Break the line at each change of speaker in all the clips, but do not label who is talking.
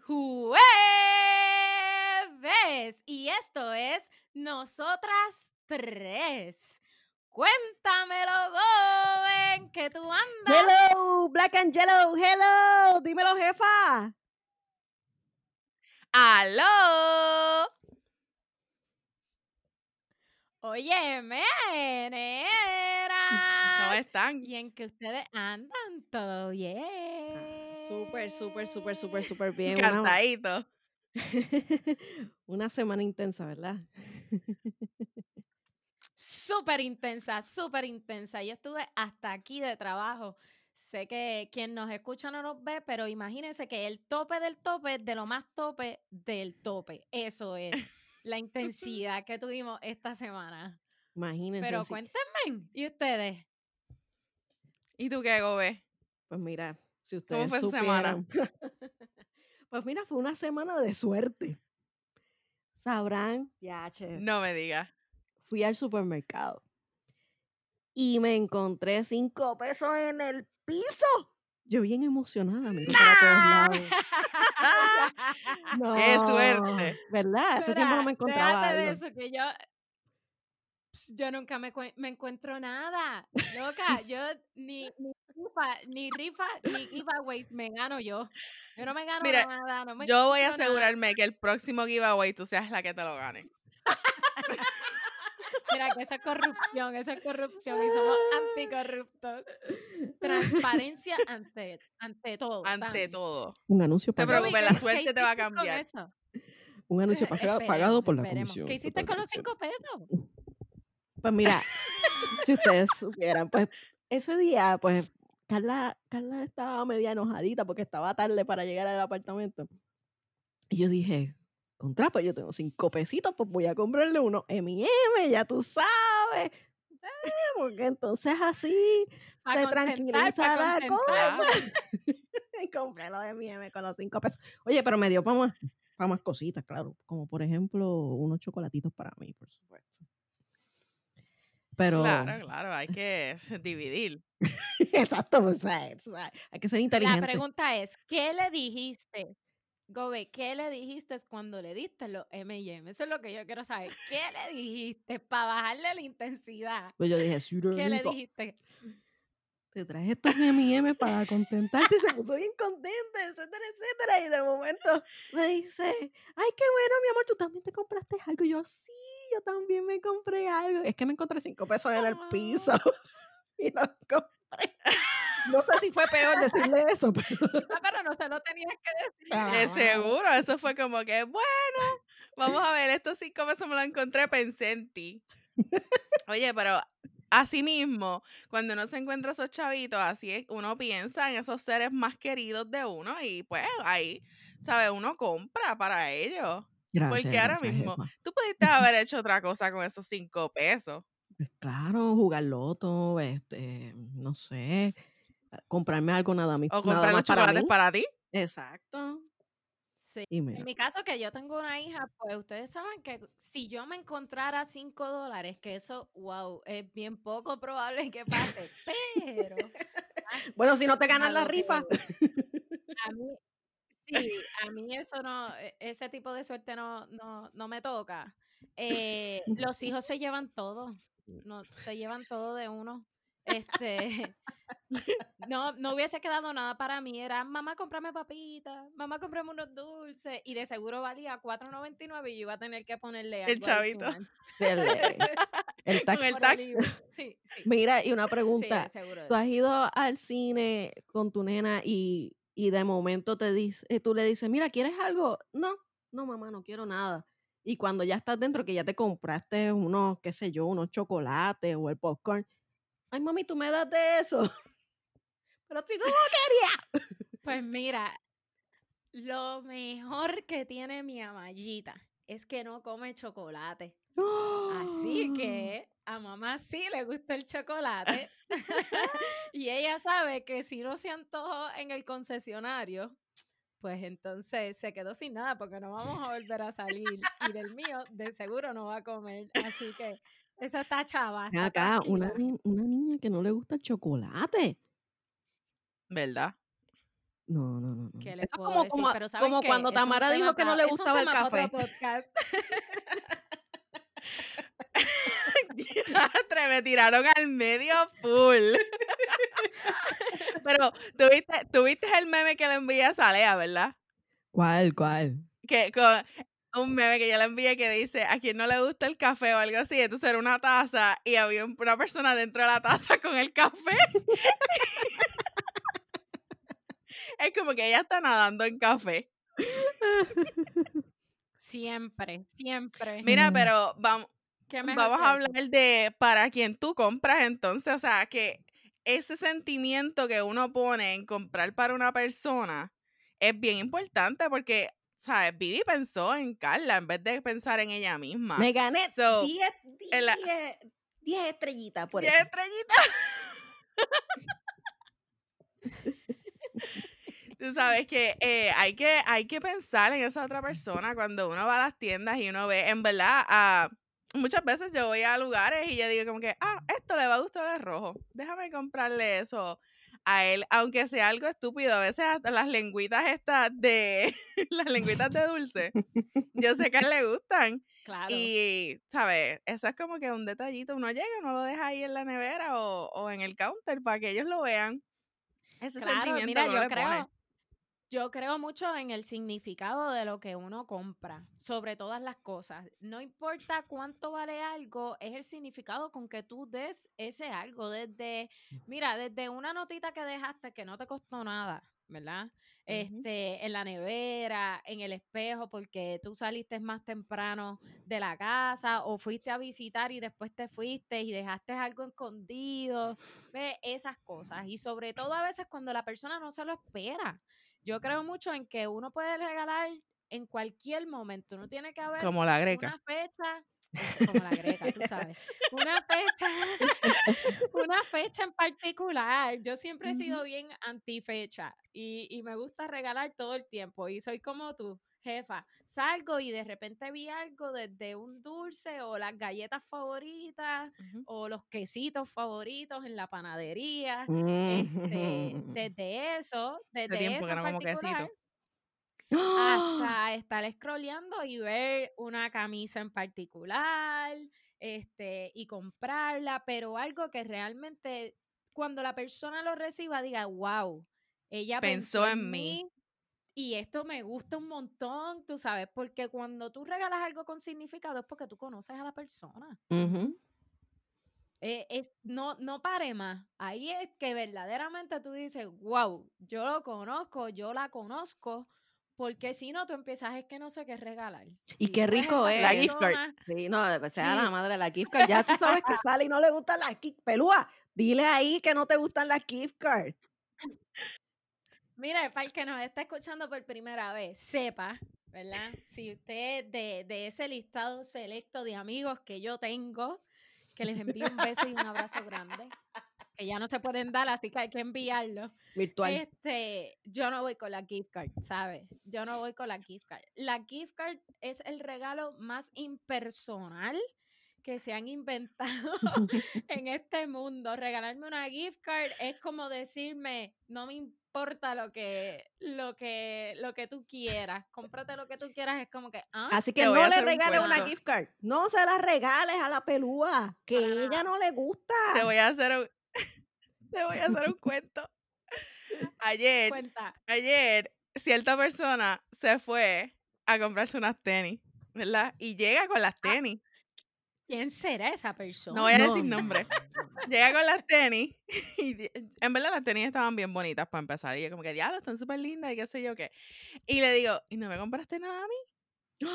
Jueves y esto es Nosotras Tres. Cuéntamelo, Goben, que tú andas.
Hello, Black and Yellow, hello, dímelo, jefa.
¡Aló!
Oye, menera.
¿Cómo están?
Y en que ustedes andan todo bien.
Súper, súper, súper, súper, súper bien.
Cantadito.
una semana intensa, ¿verdad?
Súper intensa, súper intensa. Yo estuve hasta aquí de trabajo. Sé que quien nos escucha no nos ve, pero imagínense que el tope del tope de lo más tope del tope. Eso es la intensidad que tuvimos esta semana.
Imagínense.
Pero cuéntenme, ¿y ustedes?
¿Y tú qué, Gobe?
Pues mira, si ustedes
fue su semana?
supieran. pues mira, fue una semana de suerte. Sabrán, ya, che,
No me digas.
fui al supermercado y me encontré cinco pesos en el piso. Yo bien emocionada, miro para todos lados. No,
¡Qué suerte!
¿Verdad? Hace tiempo no me encontraba
déjate de
algo.
eso, que yo, yo nunca me, me encuentro nada. Loca, yo ni, ni rifa, ni rifa, ni giveaways me gano yo. Yo no me gano
Mira,
nada, no me
Yo voy a
nada.
asegurarme que el próximo giveaway tú seas la que te lo gane.
Mira, que eso es corrupción, eso es corrupción y somos anticorruptos. Transparencia ante, ante todo.
Ante todo.
Un anuncio
No te preocupes,
¿qué-
la suerte
qué
te va a cambiar.
eso?
Un anuncio
esperemos,
pagado por la
esperemos.
comisión.
¿Qué hiciste con los cinco pesos?
Pues mira, si ustedes supieran, pues ese día, pues Carla, Carla estaba media enojadita porque estaba tarde para llegar al apartamento. Y yo dije, contra, pues yo tengo cinco pesitos, pues voy a comprarle unos M&M, ya tú sabes. Eh, porque entonces así se tranquiliza la cosa. y compré los M&M con los cinco pesos. Oye, pero me dio para más, pa' más cositas, claro. Como por ejemplo, unos chocolatitos para mí, por supuesto. Pero,
Claro, claro, hay que dividir.
exacto, o sea, o sea, hay que ser
La
inteligente.
pregunta es, ¿qué le dijiste? Gobe, ¿qué le dijiste cuando le diste los M&M? Eso es lo que yo quiero saber. ¿Qué le dijiste para bajarle la intensidad?
Pues yo dije,
¿Qué le dijiste?
Te traje estos M&M para contentarte. Y se puso bien contenta, etcétera, etcétera. Y de momento me dice, ay, qué bueno, mi amor, tú también te compraste algo. Y yo, sí, yo también me compré algo. Es que me encontré cinco pesos en el piso y los compré. No sé si fue peor decirle eso, pero...
Ah, pero no se lo tenías que decir.
Ah,
De seguro, eso fue como que, bueno, vamos a ver, estos cinco pesos me los encontré, pensé en ti. Oye, pero así mismo, cuando uno se encuentra esos chavitos, así es, uno piensa en esos seres más queridos de uno y pues ahí, ¿sabes? Uno compra para ellos.
Gracias,
Porque ahora
gracias,
mismo,
jefa.
tú pudiste haber hecho otra cosa con esos cinco pesos.
Pues claro, jugar loto, este, no sé, comprarme algo nada, mi-
O
nada
comprar
más
los
para
chocolates
mí.
para ti.
Exacto.
Sí.
Y
En mi caso, que yo tengo una hija, pues ustedes saben que si yo me encontrara cinco dólares, que eso, wow, es bien poco probable que pase, pero
bueno, si no te ganas la rifa.
a mí, sí, a mí eso no, e- ese tipo de suerte no, no, no me toca. Eh, los hijos se llevan todo, no, se llevan todo de uno. Este, no, no hubiese quedado nada para mí. Era, mamá, cómprame papitas, mamá, cómprame unos dulces. Y de seguro valía $4.99 y yo iba a tener que ponerle
El
algo
chavito.
Sí, el, el tax.
el
Por
tax.
libro. Sí, sí.
Mira, y una
Sí,
pregunta.
seguro.
¿Tú has ido al cine con tu nena y, y de momento te dice, eh, tú le dices, mira, ¿quieres algo? No, no, mamá, no quiero nada. Y cuando ya estás dentro, que ya te compraste unos, qué sé yo, unos chocolates o el popcorn, ay, mami, tú me das de eso. Pero si tú no
Pues mira, lo mejor que tiene mi amallita es que no come chocolate. Así que a mamá sí le gusta el chocolate. y ella sabe que si no se antojó en el concesionario, pues entonces se quedó sin nada porque no vamos a volver a salir. Y del mío, de seguro no va a comer. Así que eso está chava. Está
acá, una, una niña que no le gusta el chocolate.
¿Verdad?
No, no, no. no.
¿Qué les
Eso es
puedo
como,
decir?
como,
Pero ¿saben
como
qué?
cuando Tamara dijo que no le gustaba el café.
me tiraron al medio full. Pero tuviste, tuviste el meme que le envié a Salea, ¿verdad?
¿Cuál, cuál?
Que con un meme que yo le envié que dice a quien no le gusta el café o algo así. Entonces era una taza y había un- una persona dentro de la taza con el café. es como que ella está nadando en café.
Siempre, siempre.
Mira,
Mm.
pero vamos,
¿Qué mejor
vamos a hablar de para quien tú compras entonces, o sea, que ese sentimiento que uno pone en comprar para una persona es bien importante porque, ¿sabes? Vivi pensó en Carla en vez de pensar en ella misma.
Me gané
So,
10
en la-
10 10 estrellitas por
Diez
eso.
estrellitas. Tú sabes que eh, hay que hay que pensar en esa otra persona cuando uno va a las tiendas y uno ve, en verdad, ah, muchas veces yo voy a lugares y yo digo como que, ah, esto le va a gustar el rojo, déjame comprarle eso a él, aunque sea algo estúpido, a veces hasta las lengüitas estas de, las lengüitas de dulce, yo sé que a él le gustan
Claro.
y, ¿sabes? Eso es como que un detallito. Uno llega, uno lo deja ahí en la nevera o, o en el counter para que ellos lo vean. Ese
Claro,
sentimiento
mira, yo
le pone.
Yo creo mucho en el significado de lo que uno compra, sobre todas las cosas. No importa cuánto vale algo, es el significado con que tú des ese algo. Desde, mira, desde una notita que dejaste que no te costó nada, ¿verdad? Este, en la nevera, en el espejo, porque tú saliste más temprano de la casa o fuiste a visitar y después te fuiste y dejaste algo escondido. Ve esas cosas. Y sobre todo a veces cuando la persona no se lo espera. Yo creo mucho en que uno puede regalar en cualquier momento. No tiene que haber
Como la greca.
una fecha. eso, Como la greca, tú sabes. Una fecha, una fecha en particular. Yo siempre he sido bien antifecha y, y me gusta regalar todo el tiempo. Y soy como tú, jefa. Salgo y de repente vi algo desde un dulce o las galletas favoritas o los quesitos favoritos en la panadería.
Mm.
Este, desde eso, desde
tiempo
eso
que
en
no como quesito.
particular,
¡Ah!
hasta estar scrolleando y ver una camisa en particular, este, y comprarla, pero algo que realmente cuando la persona lo reciba diga, wow, ella
Pensó en mí".
Y esto me gusta un montón, tú sabes, porque cuando tú regalas algo con significado es porque tú conoces a la persona. Eh, es, no, no pare más. Ahí es que verdaderamente tú dices, wow, yo lo conozco, yo la conozco, porque si no, tú empiezas, es que no sé qué regalar.
Y qué rico es.
La gift card.
Sí, no, pues sea la
Sí.
madre de la gift card. Ya tú sabes que sale y no le gustan las gift Pelúa, dile ahí que no te gustan las gift cards.
Mira, para el que nos está escuchando por primera vez, sepa, ¿verdad? Si usted de, de ese listado selecto de amigos que yo tengo, que les envío un beso y un abrazo grande, que ya no se pueden dar, así que hay que enviarlo.
Virtual.
Este, yo no voy con la gift card, ¿sabes? Yo no voy con la gift card. La gift card es el regalo más impersonal que se han inventado en este mundo. Regalarme una gift card es como decirme, no me importa lo que, lo que, lo que tú quieras, cómprate lo que tú quieras, es como que, ah,
Así que no le
un
regales una gift card. No se la regales a la pelúa, que
Para
ella no le gusta.
Te voy a hacer un, te voy a hacer un cuento. Ayer,
cuenta.
ayer, cierta persona se fue a comprarse unas tenis, ¿verdad? Y llega con las tenis.
¿Quién será esa persona?
No voy a
No,
decir
no.
nombre. Llega con las tenis y en verdad las tenis estaban bien bonitas para empezar. Y yo como que, diablo, están súper lindas y qué sé yo qué. Y le digo, ¿y no me compraste nada a mí?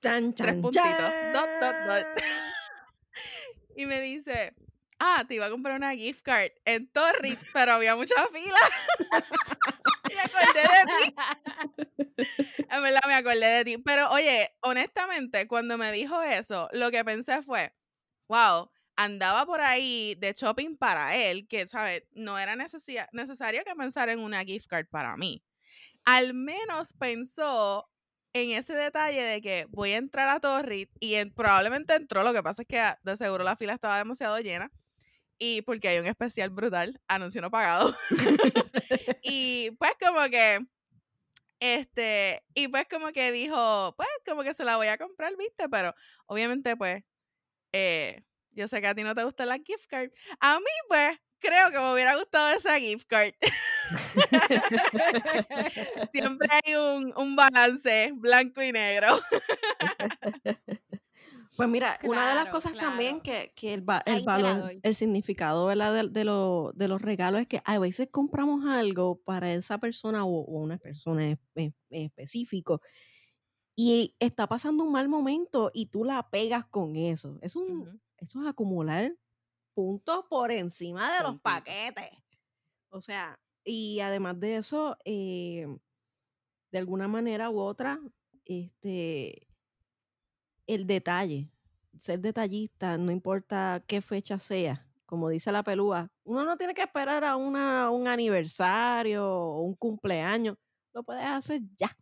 Chan,
Tres
chan,
puntitos. Dot, dot, dot.
chan.
Y me dice, ah, te iba a comprar una gift card en Torrid, pero había mucha fila. Me acordé de ti. En verdad me acordé de ti. Pero oye, honestamente, cuando me dijo eso, lo que pensé fue, wow, andaba por ahí de shopping para él, que, ¿sabes? No era necesario que pensara en una gift card para mí. Al menos pensó en ese detalle de que voy a entrar a Torrid y en- probablemente entró, lo que pasa es que ah, de seguro la fila estaba demasiado llena. Y porque hay un especial brutal, anuncio no pagado. y pues como que, este, y pues como que dijo, pues como que se la voy a comprar, viste, pero obviamente pues, eh, yo sé que a ti no te gusta la gift card. A mí pues, creo que me hubiera gustado esa gift card. Siempre hay un, un balance blanco y negro.
Pues mira, una de las
Claro,
cosas también que, que el, va- el valor, el significado ¿verdad? De, de lo- de los regalos es que a veces compramos algo para esa persona o, o una persona en, en- en específico y está pasando un mal momento y tú la pegas con eso. Es un, eso es acumular puntos por encima de los paquetes. O sea, y además de eso, eh, de alguna manera u otra, este, el detalle, ser detallista, no importa qué fecha sea, como dice la pelúa, uno no tiene que esperar a una, un aniversario o un cumpleaños, lo puedes hacer ya.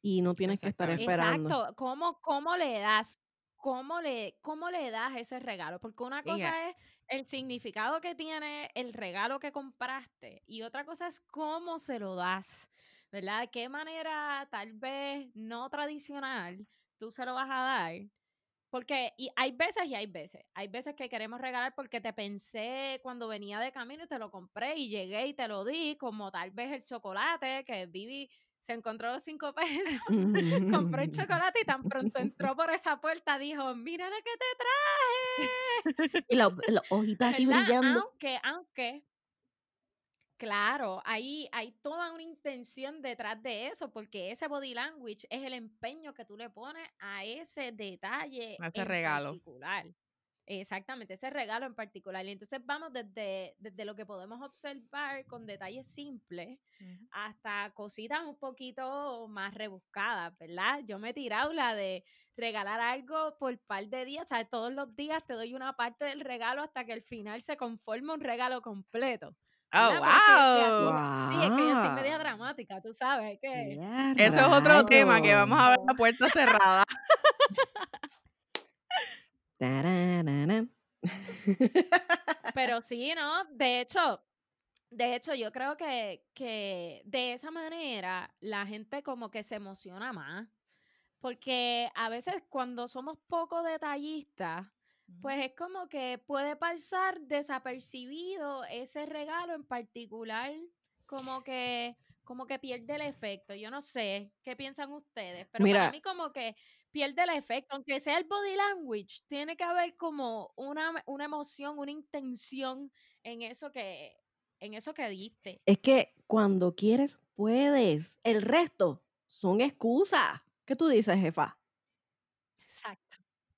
Y no tienes que estar esperando.
Exacto. ¿Cómo, cómo le das? ¿Cómo le, ¿Cómo le das ese regalo? Porque una cosa es el significado que tiene el regalo que compraste y otra cosa es cómo se lo das, ¿verdad? ¿De qué manera tal vez no tradicional tú se lo vas a dar? Porque y hay veces y hay veces. Hay veces que queremos regalar porque te pensé cuando venía de camino y te lo compré y llegué y te lo di, como tal vez el chocolate que Vivi se encontró los cinco pesos, compró el chocolate y tan pronto entró por esa puerta dijo, mira lo que te traje.
Y la- las hojitas así brillando.
Aunque, aunque, claro, ahí hay toda una intención detrás de eso, porque ese body language es el empeño que tú le pones a ese detalle
A ese
en
regalo.
particular. Exactamente, ese regalo en particular. Y entonces vamos desde, desde lo que podemos observar con detalles simples hasta cositas un poquito más rebuscadas, ¿verdad? Yo me he tirado la de regalar algo por par de días, o sea, todos los días te doy una parte del regalo hasta que al final se conforma un regalo completo.
Oh,
así-
wow.
Sí, es que yo soy media dramática, tú sabes que...
Eso es otro tema que vamos a ver
rayos.
a puerta cerrada.
Pero sí, ¿no? De hecho, de hecho, yo creo que, que de esa manera la gente como que se emociona más. Porque a veces cuando somos poco detallistas, pues es como que puede pasar desapercibido ese regalo en particular, como que, como que pierde el efecto. Yo no sé qué piensan ustedes, pero
Mira.
para mí como que pierde el efecto, aunque sea el body language, tiene que haber como una, una emoción, una intención en eso que, en eso que diste.
Es que cuando quieres, puedes. El resto son excusas. ¿Qué tú dices, jefa?
Exacto.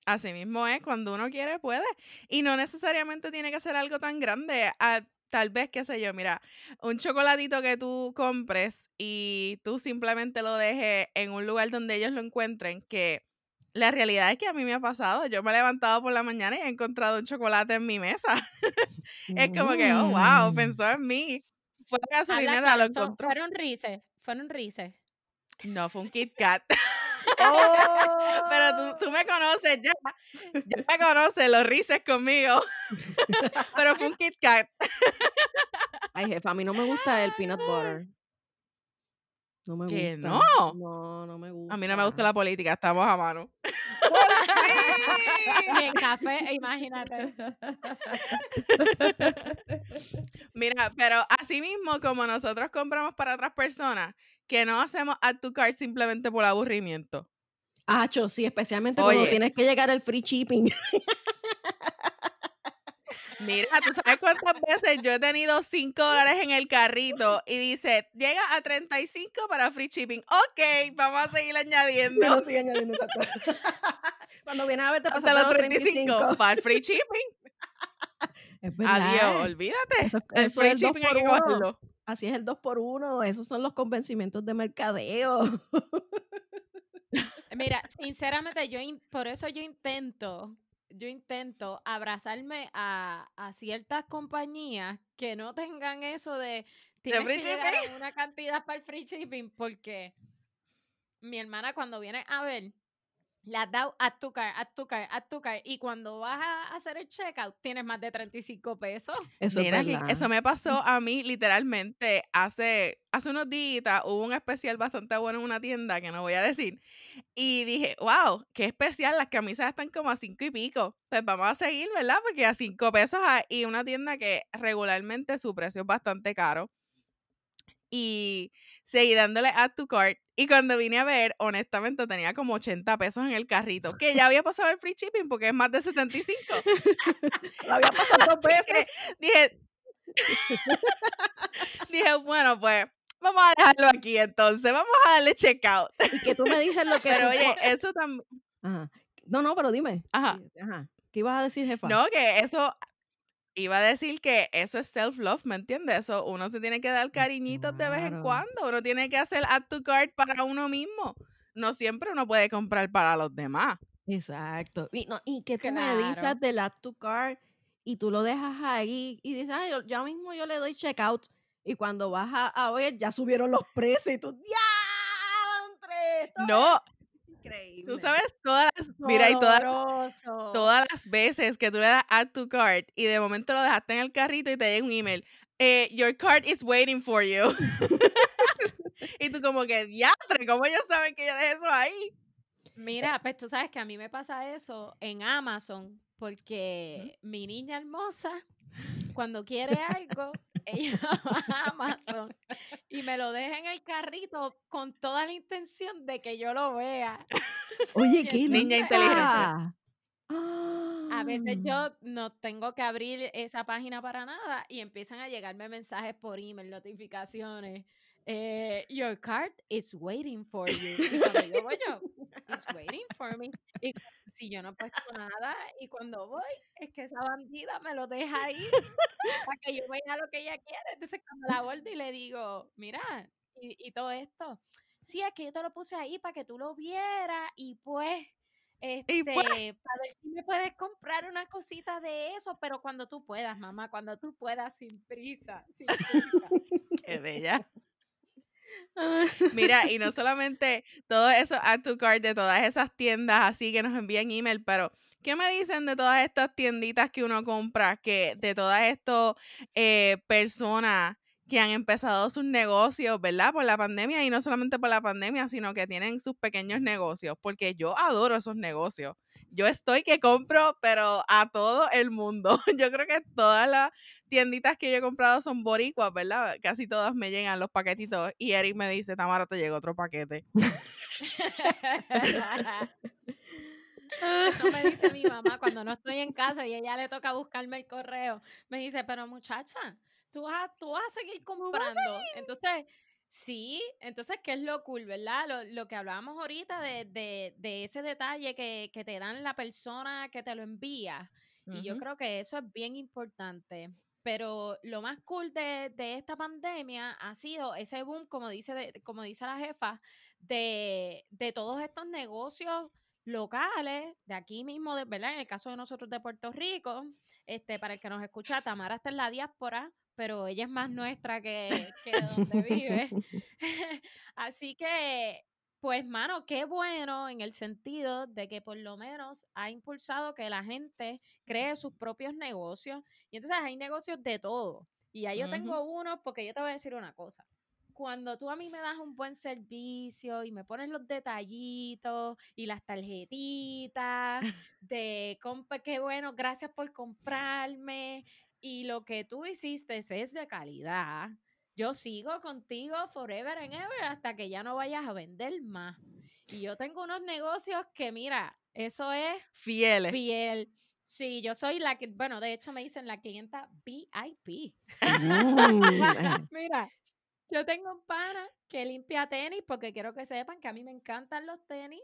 Así mismo es, cuando uno quiere, puede. Y no necesariamente tiene que ser algo tan grande. Ah, tal vez, qué sé yo, mira, un chocolatito que tú compres y tú simplemente lo dejes en un lugar donde ellos lo encuentren, que la realidad es que a mí me ha pasado. Yo me he levantado por la mañana y he encontrado un chocolate en mi mesa. es como que, oh, wow, pensó en mí. Fue gasolinera, lo encontró.
fueron rises, fueron rises.
No, fue un Kit Kat.
¡Oh!
Pero tú, tú me conoces ya. Ya me conoces, los rises conmigo. Pero fue un Kit Kat.
Ay, jefa, a mí no me gusta el peanut butter. No me
¿Que
gusta.
no?
No, no me gusta.
A mí no me gusta la política, estamos a mano.
Ni en café, imagínate.
Mira, pero así mismo como nosotros compramos para otras personas, que no hacemos add to cart simplemente por aburrimiento.
Acho, sí, especialmente cuando tienes que llegar al free shipping.
Mira, ¿tú sabes cuántas veces yo he tenido 5 dólares en el carrito y dice, llega a 35 para free shipping? Ok, vamos a seguir añadiendo.
lo sigue añadiendo esa cosa. Cuando viene a ver, te pasaste
los
los
35
35.
para el free shipping.
Es verdad.
Adiós, olvídate.
Eso,
El
eso
free shipping hay que cogerlo.
Así es el 2 por 1 Esos son los convencimientos de mercadeo.
Mira, sinceramente, yo por eso yo intento, yo intento abrazarme a, a ciertas compañías que no tengan eso de tienes que llegar a una cantidad para el free shipping, porque mi hermana cuando viene a ver, le has dado a tu card, a tu card, a tu card. Y cuando vas a hacer el checkout, tienes más de 35 pesos.
Eso
Mira,
es
eso me pasó a mí literalmente hace, hace unos días. Hubo un especial bastante bueno en una tienda que no voy a decir. Y dije, wow, qué especial. Las camisas están como a cinco y pico. Pues vamos a seguir, ¿verdad? Porque a cinco pesos hay- y una tienda que regularmente su precio es bastante caro. Y seguí dándole add to cart. Y cuando vine a ver, honestamente tenía como 80 pesos en el carrito. Que ya había pasado el free shipping porque es más de 75.
Lo había pasado dos veces.
dije, dije, bueno, pues vamos a dejarlo aquí entonces, vamos a darle checkout.
Y que tú me dices lo que
Pero oye, eso también,
Ajá. No, no, pero dime.
Ajá.
Ajá. ¿Qué ibas a decir, jefa?
no, que eso, iba a decir que eso es self-love, ¿me entiendes? Eso, uno se tiene que dar cariñitos de vez en cuando, uno tiene que hacer add to cart para uno mismo. No siempre uno puede comprar para los demás.
Exacto. Y, no, y que tú me dices del add to cart y tú lo dejas ahí y dices, ay, yo- ya mismo yo le doy checkout. Y cuando vas a, a ver, ya subieron los precios y tú. Esto
No,
increíble.
tú sabes todas mira, y todas todas las veces que tú le das add to cart y de momento lo dejaste en el carrito y te llega un email, eh, your cart is waiting for you. y tú como que, diatre, ¿cómo ellos saben que yo dejé eso ahí?
Mira, pues tú sabes que a mí me pasa eso en Amazon porque mi niña hermosa, cuando quiere algo, ella va a Amazon y me lo deja en el carrito con toda la intención de que yo lo vea.
Oye, qué
Niña
linda.
inteligencia.
A veces
Ah.
yo no tengo que abrir esa página para nada y empiezan a llegarme mensajes por email, notificaciones. eh, Your card is waiting for you. Y cuando yo waiting for me. Y si yo no he puesto nada y cuando voy, es que esa bandida me lo deja ahí para que yo vea lo que ella quiere. Entonces cuando la vuelvo y le digo, mira, y, y todo esto. Sí, es que yo te lo puse ahí para que tú lo vieras y pues, este,
Y pues.
para ver si me puedes comprar una cosita de eso, pero cuando tú puedas, mamá, cuando tú puedas, sin prisa, sin prisa.
Qué bella.
Ah.
Mira, y no solamente todo eso add to cart de todas esas tiendas así que nos envían email, pero ¿qué me dicen de todas estas tienditas que uno compra, que de todas estas eh, personas que han empezado sus negocios, ¿verdad? Por la pandemia y no solamente por la pandemia, sino que tienen sus pequeños negocios, porque yo adoro esos negocios. Yo estoy que compro, pero a todo el mundo. Yo creo que todas las tienditas que yo he comprado son boricuas, ¿verdad? Casi todas me llegan los paquetitos y Eric me dice, Tamara, te llegó otro paquete.
Eso me dice mi mamá cuando no estoy en casa y ella le toca buscarme el correo. Me dice, pero muchacha, tú vas a, tú vas a seguir comprando. Entonces, sí, entonces, ¿qué es lo cool, verdad? Lo, lo que hablábamos ahorita de, de- de ese detalle que, que te dan la persona que te lo envía. Y yo creo que eso es bien importante. Pero lo más cool de, de esta pandemia ha sido ese boom, como dice, de- como dice la jefa, de, de todos estos negocios locales, de aquí mismo, de, ¿verdad? En el caso de nosotros de Puerto Rico, este, para el que nos escucha, Tamara está en la diáspora, pero ella es más nuestra que, que donde vive. Así que, pues, mano, qué bueno en el sentido de que por lo menos ha impulsado que la gente cree sus propios negocios. Y entonces hay negocios de todo. Y ya yo tengo uno, porque yo te voy a decir una cosa. Cuando tú a mí me das un buen servicio y me pones los detallitos y las tarjetitas de compra, qué bueno, gracias por comprarme. Y lo que tú hiciste es de calidad. Yo sigo contigo forever and ever hasta que ya no vayas a vender más. Y yo tengo unos negocios que, mira, eso es
Fieles.
fiel. Sí, yo soy la que, bueno, de hecho me dicen la clienta VIP.
Mm,
Mira, yo tengo un pana que limpia tenis porque quiero que sepan que a mí me encantan los tenis,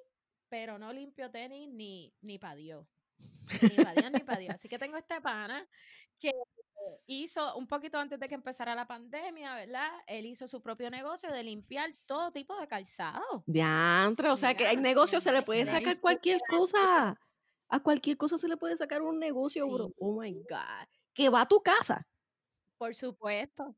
pero no limpio tenis ni, ni para Dios. Ni para Dios ni para Dios. Así que tengo este pana que hizo un poquito antes de que empezara la pandemia, ¿verdad? Él hizo su propio negocio de limpiar todo tipo de calzado.
Diantre, o sea que
Mira,
negocio, se le
de-
puede
de
sacar cualquier cosa. A cualquier cosa se le puede sacar un negocio, bro. Oh my God. Que va a tu casa.
Por supuesto.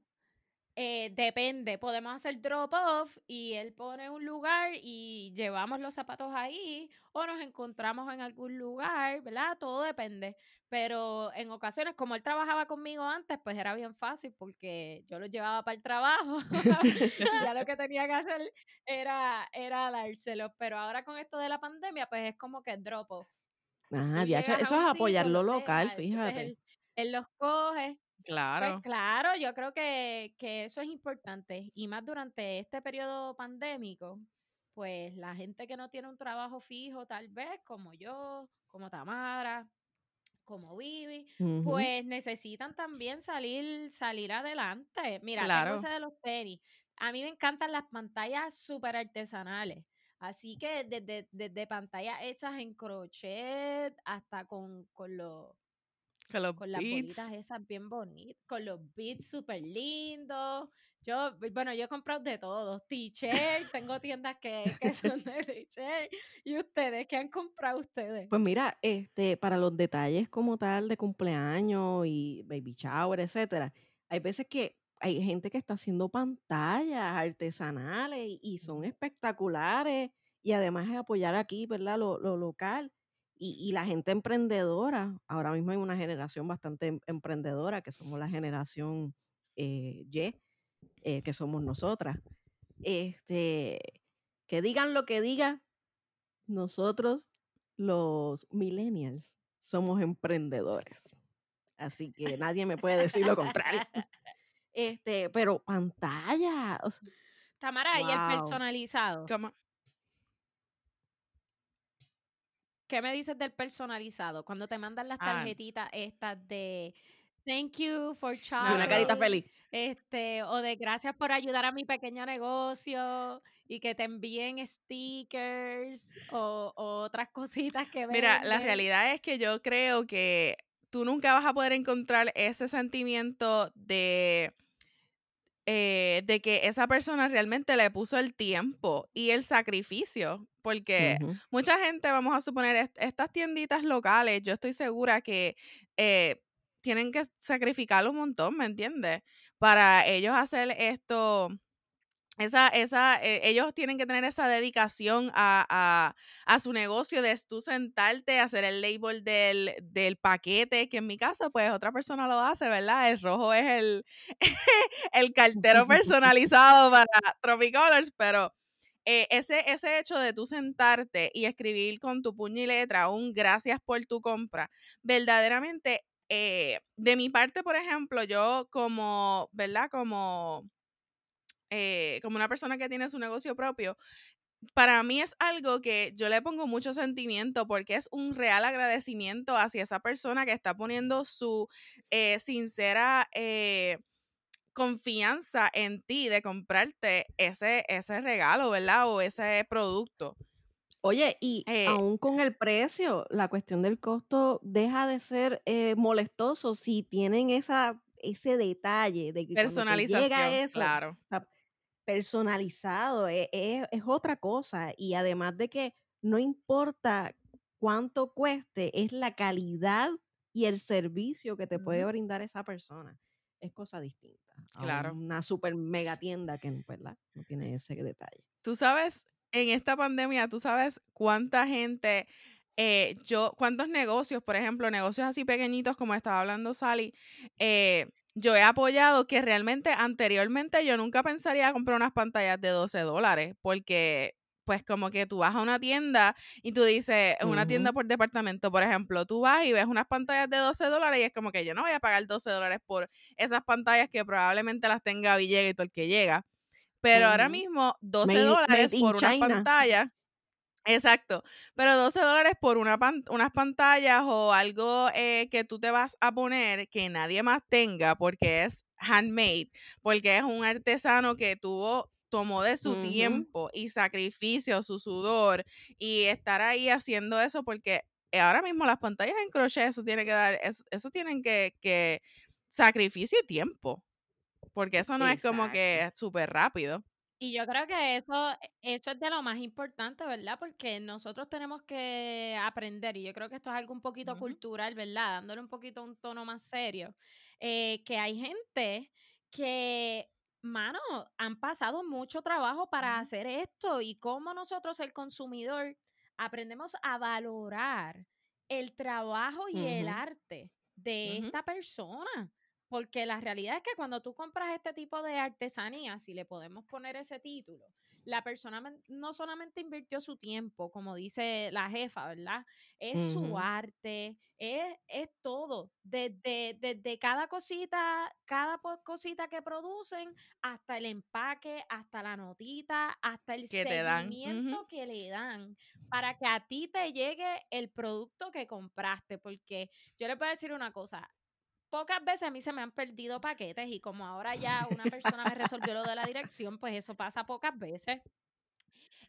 Eh, depende, podemos hacer drop-off y él pone un lugar y llevamos los zapatos ahí o nos encontramos en algún lugar, ¿verdad? Todo depende. Pero en ocasiones, como él trabajaba conmigo antes, pues era bien fácil porque yo los llevaba para el trabajo. ya lo que tenía que hacer era, era dárselos. Pero ahora con esto de la pandemia, pues es como que drop-off.
Ah, eso es apoyar lo local, fíjate.
él los coge, pues
Claro.
claro, yo creo que, que eso es importante. Y más durante este periodo pandémico, pues la gente que no tiene un trabajo fijo, tal vez, como yo, como Tamara, como Vivi, pues necesitan también salir, salir adelante. Mira,
Claro.
tengo ese de los tenis. A mí me encantan las pantallas súper artesanales. Así que desde, desde pantallas hechas en crochet hasta con, con los
Con los
con las
beats.
bolitas esas bien bonitas, con los beats súper lindos. Yo, bueno, yo he comprado de todo, t-shirt, tengo tiendas que, que son de t-shirt. ¿Y ustedes qué han comprado ustedes?
Pues mira, este, para los detalles como tal de cumpleaños y baby shower, etcétera, hay veces que hay gente que está haciendo pantallas artesanales y, y son espectaculares y además es apoyar aquí, ¿verdad? Lo, lo local y, y la gente emprendedora. Ahora mismo hay una generación bastante em- emprendedora que somos la generación eh, Y, eh, que somos nosotras. Este, que digan lo que digan, nosotros los millennials somos emprendedores. Así que nadie me puede decir lo contrario. Este, pero pantalla. o sea,
Tamara, ¿y el personalizado?
Como-
¿Qué me dices del personalizado? Cuando te mandan las
Ah.
tarjetitas estas de thank you for shopping.
una carita feliz.
Este, o de gracias por ayudar a mi pequeño negocio y que te envíen stickers o, o otras cositas que
Mira, la realidad es que yo creo que tú nunca vas a poder encontrar ese sentimiento de, eh, de que esa persona realmente le puso el tiempo y el sacrificio. Porque mucha gente, vamos a suponer, est- estas tienditas locales, yo estoy segura que eh, tienen que sacrificar un montón, ¿me entiendes? Para ellos hacer esto, esa, esa, eh, ellos tienen que tener esa dedicación a, a, a su negocio de tú sentarte, hacer el label del, del paquete, que en mi caso, pues otra persona lo hace, ¿verdad? El rojo es el, el cartero personalizado para Tropicolors, pero eh, ese, ese hecho de tú sentarte y escribir con tu puño y letra un gracias por tu compra, verdaderamente, eh, de mi parte, por ejemplo, yo como, ¿verdad? Como, eh, como una persona que tiene su negocio propio, para mí es algo que yo le pongo mucho sentimiento porque es un real agradecimiento hacia esa persona que está poniendo su eh, sincera eh, confianza en ti de comprarte ese, ese regalo, ¿verdad? O ese producto.
Oye, y
Eh,
aún con el precio, la cuestión del costo deja de ser molestoso si tienen esa, ese detalle de que te llega
personalización,
eso,
claro.
o sea, personalizado, e- e- es, otra cosa. Y además de que no importa cuánto cueste, es la calidad y el servicio que te puede brindar esa persona. Es cosa distinta.
Claro.
Una super mega tienda que ¿verdad? no tiene ese detalle.
Tú sabes, en esta pandemia, tú sabes cuánta gente, eh, yo, cuántos negocios, por ejemplo, negocios así pequeñitos como estaba hablando Sally, eh, yo he apoyado que realmente anteriormente yo nunca pensaría comprar unas pantallas de 12 dólares, porque pues como que tú vas a una tienda y tú dices, una tienda por departamento, por ejemplo, tú vas y ves unas pantallas de 12 dólares y es como que yo no voy a pagar 12 dólares por esas pantallas que probablemente las tenga Villegas y todo el que llega. Pero ahora mismo, 12
Made-
dólares por unas
China.
pantallas. Exacto. Pero 12 dólares por una pan- unas pantallas o algo eh, que tú te vas a poner que nadie más tenga porque es handmade, porque es un artesano que tuvo tomó de su tiempo y sacrificio, su sudor y estar ahí haciendo eso porque ahora mismo las pantallas en crochet eso tiene que dar eso, eso tienen que, que sacrificio y tiempo porque eso no es como que súper rápido.
Y yo creo que eso, eso es de lo más importante, ¿verdad? Porque nosotros tenemos que aprender, y yo creo que esto es algo un poquito cultural, ¿verdad? Dándole un poquito un tono más serio, eh, que hay gente que mano, han pasado mucho trabajo para hacer esto y cómo nosotros, el consumidor, aprendemos a valorar el trabajo y el arte de esta persona. Porque la realidad es que cuando tú compras este tipo de artesanía, si le podemos poner ese título, la persona no solamente invirtió su tiempo, como dice la jefa, ¿verdad? Es su arte, es, es todo, desde, desde cada cosita, cada cosita que producen, hasta el empaque, hasta la notita, hasta el
Que
seguimiento que le dan para que a ti te llegue el producto que compraste. Porque yo les voy a decir una cosa, pocas veces a mí se me han perdido paquetes y como ahora ya una persona me resolvió lo de la dirección, pues eso pasa pocas veces.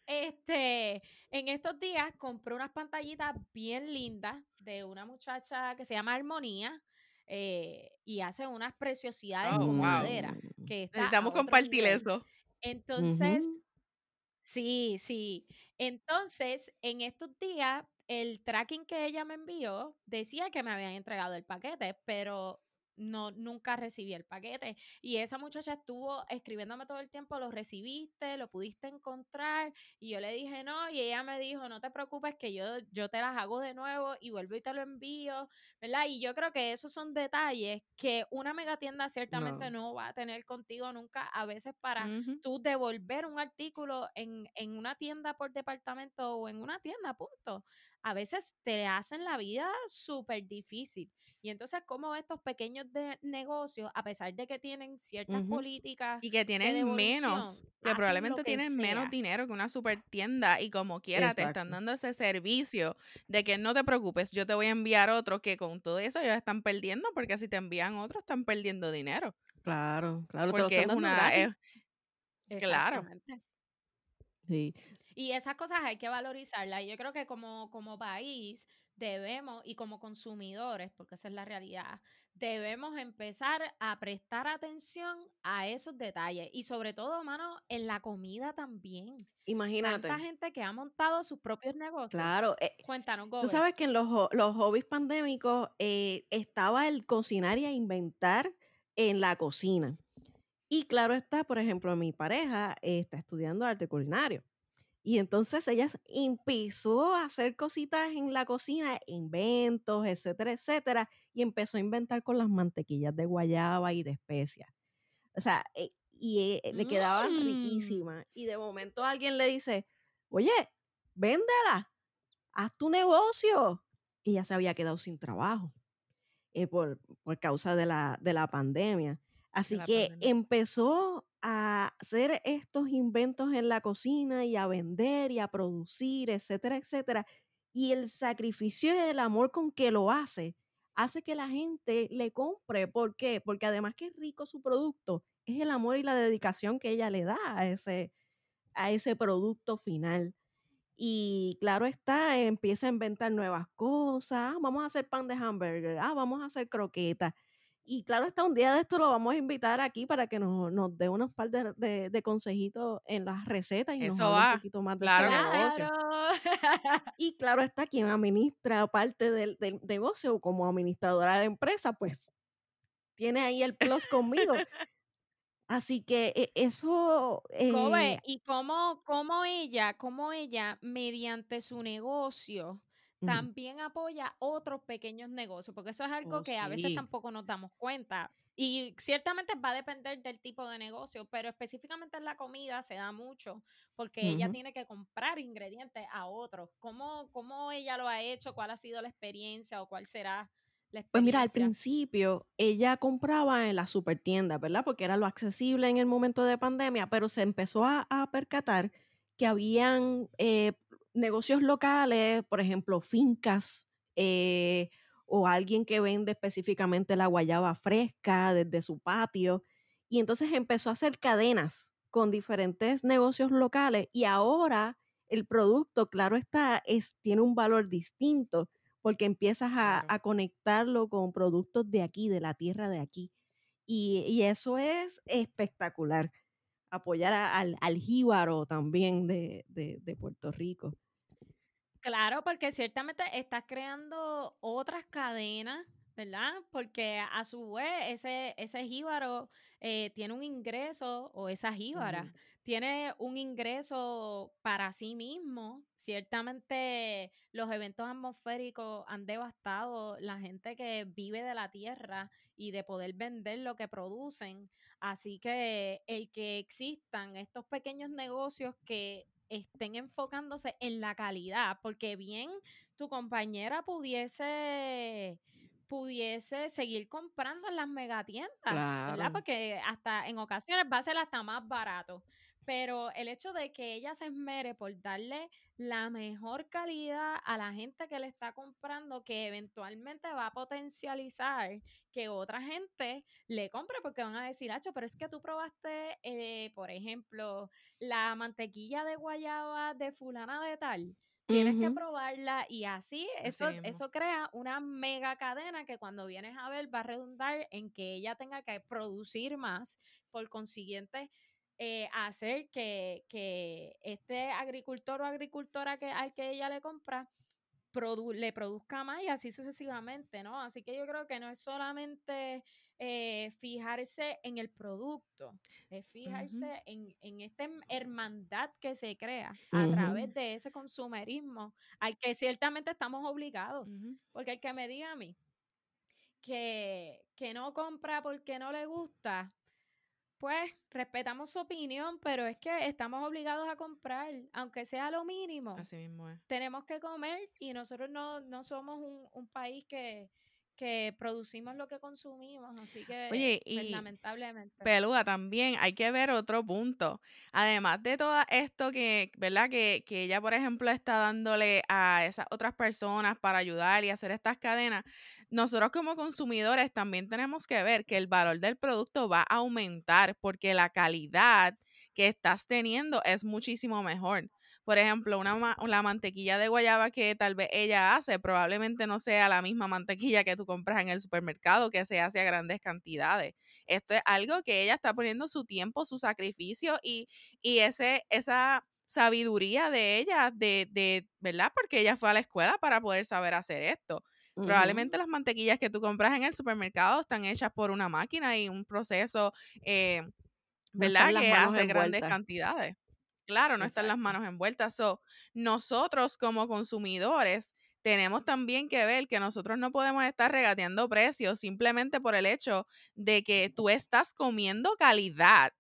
Este, en estos días compré unas pantallitas bien lindas de una muchacha que se llama Armonía eh, y hace unas preciosidades
Oh,
con
wow.
madera, que está
Necesitamos compartir
nivel.
eso.
Entonces. Sí, sí. Entonces, en estos días, el tracking que ella me envió decía que me habían entregado el paquete, pero no, nunca recibí el paquete. Y esa muchacha estuvo escribiéndome todo el tiempo, lo recibiste, lo pudiste encontrar. Y yo le dije no, y ella me dijo, no te preocupes, que yo, yo te las hago de nuevo y vuelvo y te lo envío, ¿verdad? Y yo creo que esos son detalles que una megatienda ciertamente
No.
no va a tener contigo nunca, a veces para tú devolver un artículo en, en una tienda por departamento o en una tienda, punto. A veces te hacen la vida súper difícil. Y entonces, como estos pequeños de negocios, a pesar de que tienen ciertas políticas
Y que tienen menos, que probablemente
que
tienen menos dinero que una super tienda y como quiera te están dando ese servicio de que no te preocupes, yo te voy a enviar otro que con todo eso ellos están perdiendo porque si te envían otro están perdiendo dinero.
Claro, claro, te lo
Porque
están
es
dando
una, es, claro.
Exactamente.
Sí.
Y esas cosas hay que valorizarlas. Y yo creo que como, como país debemos, y como consumidores, porque esa es la realidad, debemos empezar a prestar atención a esos detalles. Y sobre todo, mano, en la comida también. Tanta
Imagínate.
gente que ha montado sus propios negocios.
Claro. eh,
Cuéntanos,
Tú
Gobe.
sabes que en los, los hobbies pandémicos eh, estaba el cocinar y a inventar en la cocina. Y claro está, por ejemplo, mi pareja eh, está estudiando arte culinario. Y entonces ella empezó a hacer cositas en la cocina, inventos, etcétera, etcétera, y empezó a inventar con las mantequillas de guayaba y de especias. O sea, eh, y eh, le quedaban
Mm.
riquísimas. Y de momento alguien le dice, oye, véndela, haz tu negocio. Y ella se había quedado sin trabajo eh, por, por causa de la, de la pandemia.
de
Así que
pandemia.
empezó a hacer estos inventos en la cocina y a vender y a producir, etcétera, etcétera. Y el sacrificio y el amor con que lo hace, hace que la gente le compre. ¿Por qué? Porque además que es rico su producto, es el amor y la dedicación que ella le da a ese, a ese producto final. Y claro está, empieza a inventar nuevas cosas. "Ah, vamos a hacer pan de hamburger. Ah, vamos a hacer croquetas. Y claro está, un día de esto lo vamos a invitar aquí para que nos, nos dé unos par de, de- de consejitos en las recetas y nos
Eso
hable un poquito más de
Claro
negocio. Y claro está, quien administra parte del, del negocio como administradora de empresa, pues tiene ahí el plus conmigo. Así que eh, eso, eh,
y cómo, cómo ella, cómo ella, mediante su negocio, también apoya otros pequeños negocios, porque eso es algo
oh
que a veces tampoco nos damos cuenta. Y ciertamente va a depender del tipo de negocio, pero específicamente en la comida se da mucho, porque ella tiene que comprar ingredientes a otros. ¿Cómo, cómo ella lo ha hecho? ¿Cuál ha sido la experiencia o cuál será la
Pues mira, al principio ella compraba en las supertiendas, ¿verdad? Porque era lo accesible en el momento de pandemia, pero se empezó a, a percatar que habían eh, negocios locales, por ejemplo, fincas eh, o alguien que vende específicamente la guayaba fresca desde su patio. Y entonces empezó a hacer cadenas con diferentes negocios locales y ahora el producto, claro está, es, tiene un valor distinto porque empiezas a, conectarlo con productos de aquí, de la tierra de aquí. Y, y eso es espectacular. Apoyar a- al, al jíbaro también de, de- de Puerto Rico.
Claro, porque ciertamente estás creando otras cadenas, ¿verdad? Porque a su vez ese, ese jíbaro eh, tiene un ingreso, o esa jíbara, tiene un ingreso para sí mismo. Ciertamente los eventos atmosféricos han devastado la gente que vive de la tierra y de poder vender lo que producen. Así que el que existan estos pequeños negocios que estén enfocándose en la calidad, porque bien tu compañera pudiese pudiese seguir comprando en las megatiendas, ¿verdad?
Claro.
Porque hasta en ocasiones va a ser hasta más barato. Pero el hecho de que ella se esmere por darle la mejor calidad a la gente que le está comprando, que eventualmente va a potencializar que otra gente le compre, porque van a decir, Hacho, pero es que tú probaste, eh, por ejemplo, la mantequilla de guayaba de fulana de tal tienes que probarla y así eso, eso crea una mega cadena que cuando vienes a ver va a redundar en que ella tenga que producir más, por consiguiente eh, hacer que, que este agricultor o agricultora que, al que ella le compra produ- le produzca más y así sucesivamente, ¿no? Así que yo creo que no es solamente eh, fijarse en el producto, es fijarse en, en esta hermandad que se crea a través de ese consumerismo al que ciertamente estamos obligados. Porque el que me diga a mí que, que no compra porque no le gusta, pues respetamos su opinión, pero es que estamos obligados a comprar, aunque sea lo mínimo
Así mismo es.
tenemos que comer y nosotros no, no somos un, un país que, que producimos lo que consumimos, así que
Oye,
pues,
y
lamentablemente.
Peluda, también hay que ver otro punto. Además de todo esto que, ¿verdad? Que, que ella, por ejemplo, está dándole a esas otras personas para ayudar y hacer estas cadenas, nosotros como consumidores también tenemos que ver que el valor del producto va a aumentar porque la calidad que estás teniendo es muchísimo mejor. Por ejemplo, una, la mantequilla de guayaba que tal vez ella hace probablemente no sea la misma mantequilla que tú compras en el supermercado que se hace a grandes cantidades. Esto es algo que ella está poniendo su tiempo, su sacrificio y, y ese, esa sabiduría de ella, de, de, ¿verdad? Porque ella fue a la escuela para poder saber hacer esto. Probablemente las mantequillas que tú compras en el supermercado están hechas por una máquina y un proceso, eh, ¿verdad? Que hace grandes cantidades. Claro, no están las manos envueltas. So, nosotros como consumidores tenemos también que ver que nosotros no podemos estar regateando precios simplemente por el hecho de que tú estás comiendo calidad.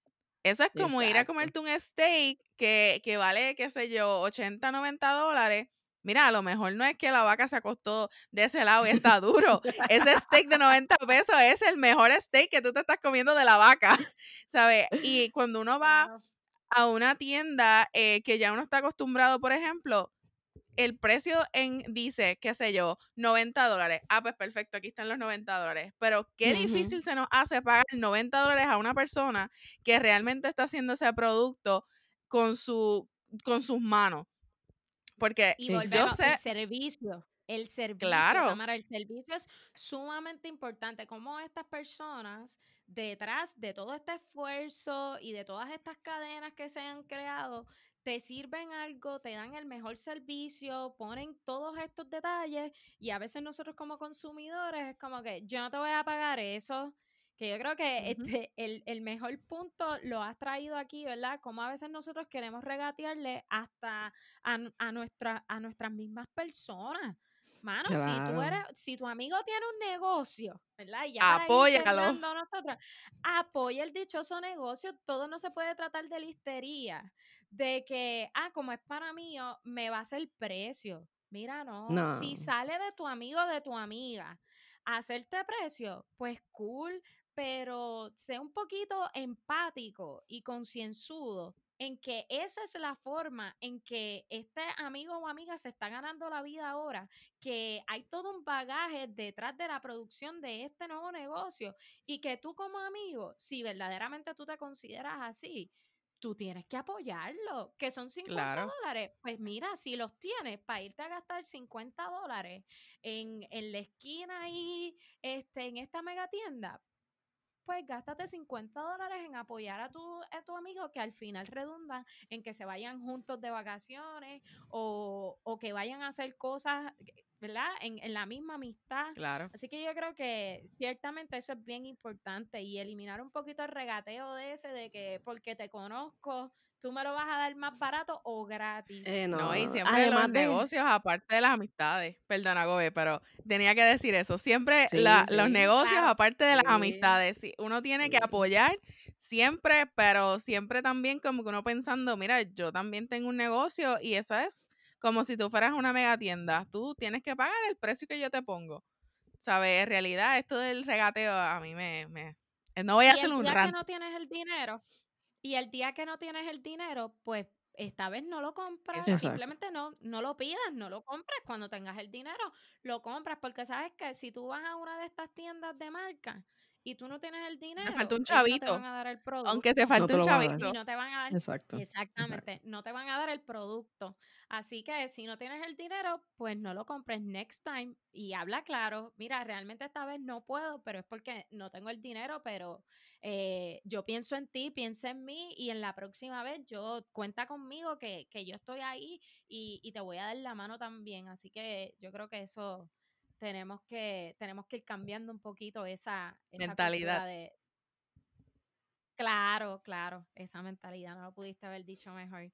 Eso es como ir a comerte un steak que, que vale, qué sé yo, 80, 90 dólares. Mira, a lo mejor no es que la vaca se acostó de ese lado y está duro. Ese steak de 90 pesos es el mejor steak que tú te estás comiendo de la vaca, ¿sabes? Y cuando uno va a una tienda eh, que ya uno está acostumbrado, por ejemplo, el precio en dice, qué sé yo, 90 dólares. Ah, pues perfecto, aquí están los 90 dólares. Pero qué difícil se nos hace pagar 90 dólares a una persona que realmente está haciendo ese producto con, su, con sus manos. Porque
Y
Exacto.
yo
volvemos, el
sé,
servicio, el servicio,
claro,
Tamara, el servicio es sumamente importante. Como estas personas, detrás de todo este esfuerzo y de todas estas cadenas que se han creado, te sirven algo, te dan el mejor servicio, ponen todos estos detalles y a veces nosotros como consumidores es como que yo no te voy a pagar eso. Que yo creo que este, el, el mejor punto lo has traído aquí, ¿verdad? Como a veces nosotros queremos regatearle hasta a, a, nuestra, a nuestras mismas personas. Mano, si tú eres, si tu amigo tiene un negocio, ¿verdad? Y ya
apóyalo.
nosotros, apoya el dichoso negocio. Todo no se puede tratar de listería, de que, ah, como es para mí, me va a hacer precio. Mira, no, si
No.
sale de tu amigo o de tu amiga hacerte precio, pues cool, pero sé un poquito empático y concienzudo en que esa es la forma en que este amigo o amiga se está ganando la vida ahora, que hay todo un bagaje detrás de la producción de este nuevo negocio y que tú como amigo, si verdaderamente tú te consideras así, tú tienes que apoyarlo, que son 50
Claro.
dólares. Pues mira, si los tienes para irte a gastar 50 dólares en, en la esquina ahí, este, en esta mega tienda, pues gástate 50 dólares en apoyar a tu, a tu amigo que al final redunda en que se vayan juntos de vacaciones o, o que vayan a hacer cosas, ¿verdad? En, en la misma amistad.
Claro.
Así que yo creo que ciertamente eso es bien importante y eliminar un poquito el regateo de ese de que porque te conozco, tú me lo vas a dar más barato o gratis.
Eh,
No, y siempre
además
los
de-
negocios, aparte de las amistades. Perdona, Gobe, pero tenía que decir eso. Siempre
Sí,
la-
sí.
los negocios,
Claro.
aparte de las
Sí.
amistades. uno tiene que apoyar siempre, pero siempre también como que uno pensando, mira, yo también tengo un negocio y eso es como si tú fueras una mega tienda. Tú tienes que pagar el precio que yo te pongo. ¿Sabes? En realidad, esto del regateo a mí me... me- no voy a
y
hacer un
día
rant.
que no tienes el dinero, y el día que no tienes el dinero, pues esta vez no lo compras,
Exacto.
simplemente no, no lo pidas, no lo compres. Cuando tengas el dinero, lo compras, porque sabes que si tú vas a una de estas tiendas de marca y tú no tienes el dinero,
falta un
ellos no
chavito,
te van a dar el producto.
Aunque te falte
te
un chavito.
y no te van a dar
Exacto.
Exactamente, no te van a dar el producto. Así que si no tienes el dinero, pues no lo compres next time y habla claro. Mira, realmente esta vez no puedo, pero es porque no tengo el dinero, pero eh, yo pienso en ti, piensa en mí y en la próxima vez yo cuenta conmigo que, que yo estoy ahí y, y te voy a dar la mano también. Así que yo creo que eso tenemos que, tenemos que ir cambiando un poquito esa, esa
Mentalidad.
de... Claro, claro, esa mentalidad, no lo pudiste haber dicho mejor.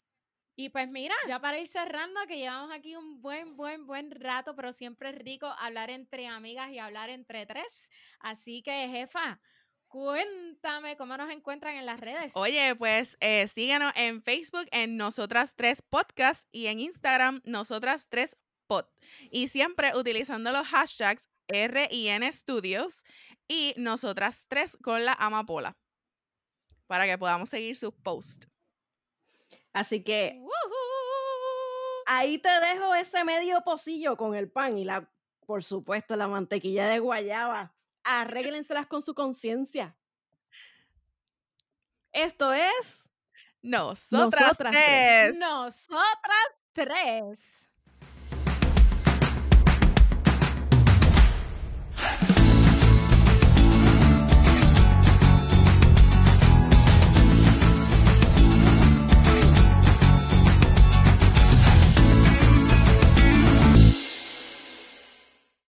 Y pues mira, ya para ir cerrando, que llevamos aquí un buen, buen, buen rato, pero siempre es rico hablar entre amigas y hablar entre tres. Así que, jefa, cuéntame cómo nos encuentran en las redes.
Oye, pues eh, síganos en Facebook en Nosotras Tres Podcast y en Instagram Nosotras Tres Pod. Y siempre utilizando los hashtags RIN Studios y Nosotras Tres con la amapola para que podamos seguir sus posts.
Así que ahí te dejo ese medio pocillo con el pan y la, por supuesto, la mantequilla de guayaba. Arréglenselas con su conciencia. Esto es
Nosotras,
Nosotras
Tres.
Nosotras tres.